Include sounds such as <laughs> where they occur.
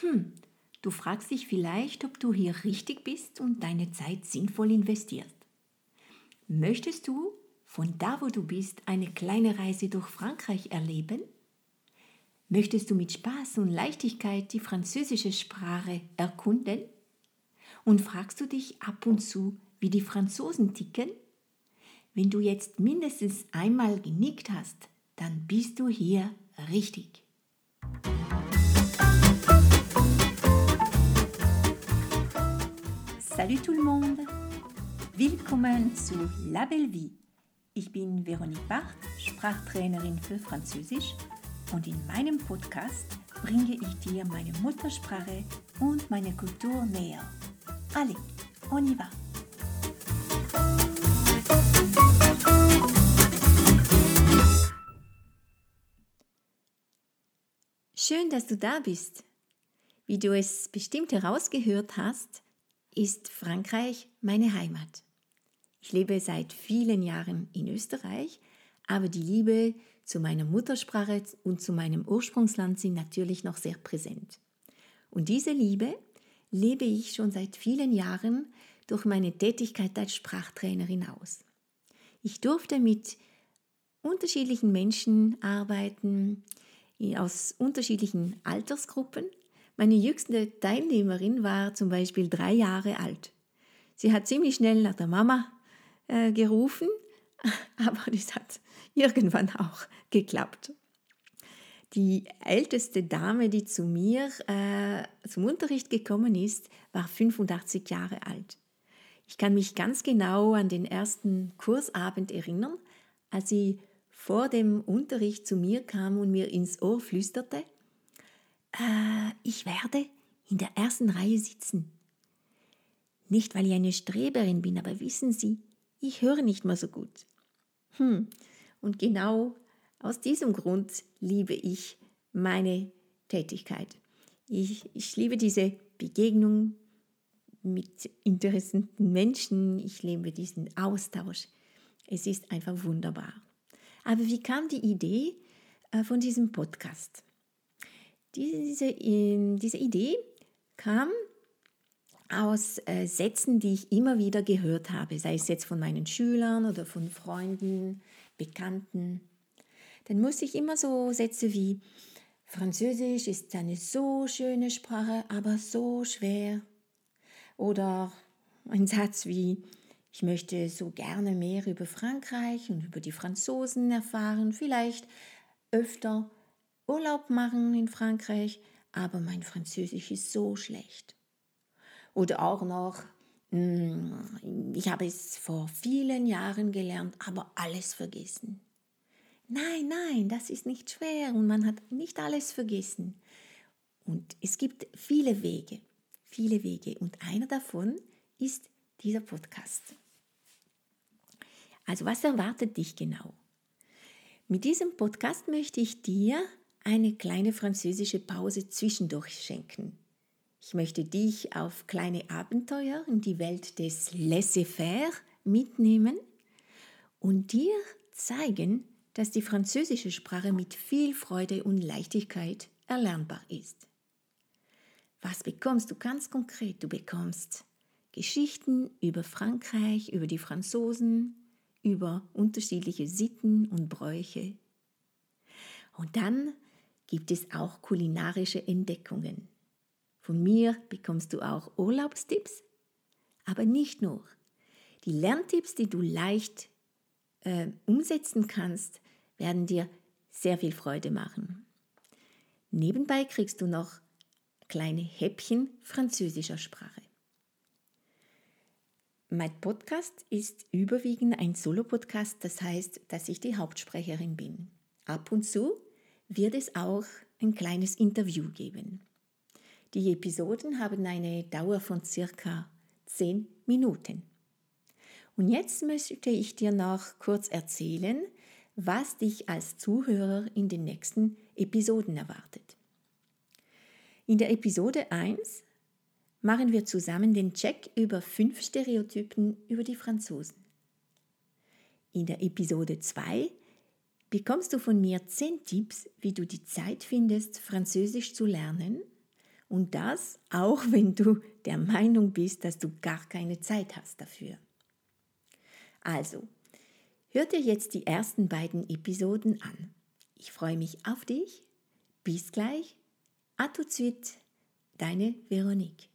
Hm, du fragst dich vielleicht, ob du hier richtig bist und deine Zeit sinnvoll investierst. Möchtest du von da, wo du bist, eine kleine Reise durch Frankreich erleben? Möchtest du mit Spaß und Leichtigkeit die französische Sprache erkunden? Und fragst du dich ab und zu, wie die Franzosen ticken? Wenn du jetzt mindestens einmal genickt hast, dann bist du hier richtig. Salut tout le monde! Willkommen zu La Belle Vie. Ich bin Veronique Barth, Sprachtrainerin für Französisch und in meinem Podcast bringe ich dir meine Muttersprache und meine Kultur näher. Allez, on y va! Schön, dass du da bist. Wie du es bestimmt herausgehört hast, ist Frankreich meine Heimat. Ich lebe seit vielen Jahren in Österreich, aber die Liebe zu meiner Muttersprache und zu meinem Ursprungsland sind natürlich noch sehr präsent. Und diese Liebe lebe ich schon seit vielen Jahren durch meine Tätigkeit als Sprachtrainerin aus. Ich durfte mit unterschiedlichen Menschen arbeiten, aus unterschiedlichen Altersgruppen. Meine jüngste Teilnehmerin war zum Beispiel drei Jahre alt. Sie hat ziemlich schnell nach der Mama äh, gerufen, <laughs> aber das hat irgendwann auch geklappt. Die älteste Dame, die zu mir äh, zum Unterricht gekommen ist, war 85 Jahre alt. Ich kann mich ganz genau an den ersten Kursabend erinnern, als sie vor dem Unterricht zu mir kam und mir ins Ohr flüsterte, äh, ich werde in der ersten Reihe sitzen. Nicht, weil ich eine Streberin bin, aber wissen Sie, ich höre nicht mehr so gut. Hm, und genau aus diesem Grund liebe ich meine Tätigkeit. Ich, ich liebe diese Begegnung mit interessanten Menschen. Ich liebe diesen Austausch. Es ist einfach wunderbar. Aber wie kam die Idee äh, von diesem Podcast? Diese, ähm, diese Idee kam aus äh, Sätzen, die ich immer wieder gehört habe, sei es jetzt von meinen Schülern oder von Freunden, Bekannten. Dann muss ich immer so Sätze wie Französisch ist eine so schöne Sprache, aber so schwer. Oder ein Satz wie ich möchte so gerne mehr über Frankreich und über die Franzosen erfahren, vielleicht öfter Urlaub machen in Frankreich, aber mein Französisch ist so schlecht. Oder auch noch, hm, ich habe es vor vielen Jahren gelernt, aber alles vergessen. Nein, nein, das ist nicht schwer und man hat nicht alles vergessen. Und es gibt viele Wege, viele Wege und einer davon ist dieser Podcast. Also was erwartet dich genau? Mit diesem Podcast möchte ich dir eine kleine französische Pause zwischendurch schenken. Ich möchte dich auf kleine Abenteuer in die Welt des Laissez-faire mitnehmen und dir zeigen, dass die französische Sprache mit viel Freude und Leichtigkeit erlernbar ist. Was bekommst du ganz konkret? Du bekommst Geschichten über Frankreich, über die Franzosen, über unterschiedliche Sitten und Bräuche. Und dann gibt es auch kulinarische Entdeckungen. Von mir bekommst du auch Urlaubstipps, aber nicht nur. Die Lerntipps, die du leicht äh, umsetzen kannst, werden dir sehr viel Freude machen. Nebenbei kriegst du noch kleine Häppchen französischer Sprache. Mein Podcast ist überwiegend ein Solo-Podcast, das heißt, dass ich die Hauptsprecherin bin. Ab und zu wird es auch ein kleines Interview geben. Die Episoden haben eine Dauer von circa 10 Minuten. Und jetzt möchte ich dir noch kurz erzählen, was dich als Zuhörer in den nächsten Episoden erwartet. In der Episode 1 machen wir zusammen den Check über fünf Stereotypen über die Franzosen. In der Episode 2 bekommst du von mir 10 Tipps, wie du die Zeit findest, Französisch zu lernen Und das auch, wenn du der Meinung bist, dass du gar keine Zeit hast dafür. Also, hör dir jetzt die ersten beiden Episoden an. Ich freue mich auf dich. Bis gleich. A tout de suite. Deine Veronique.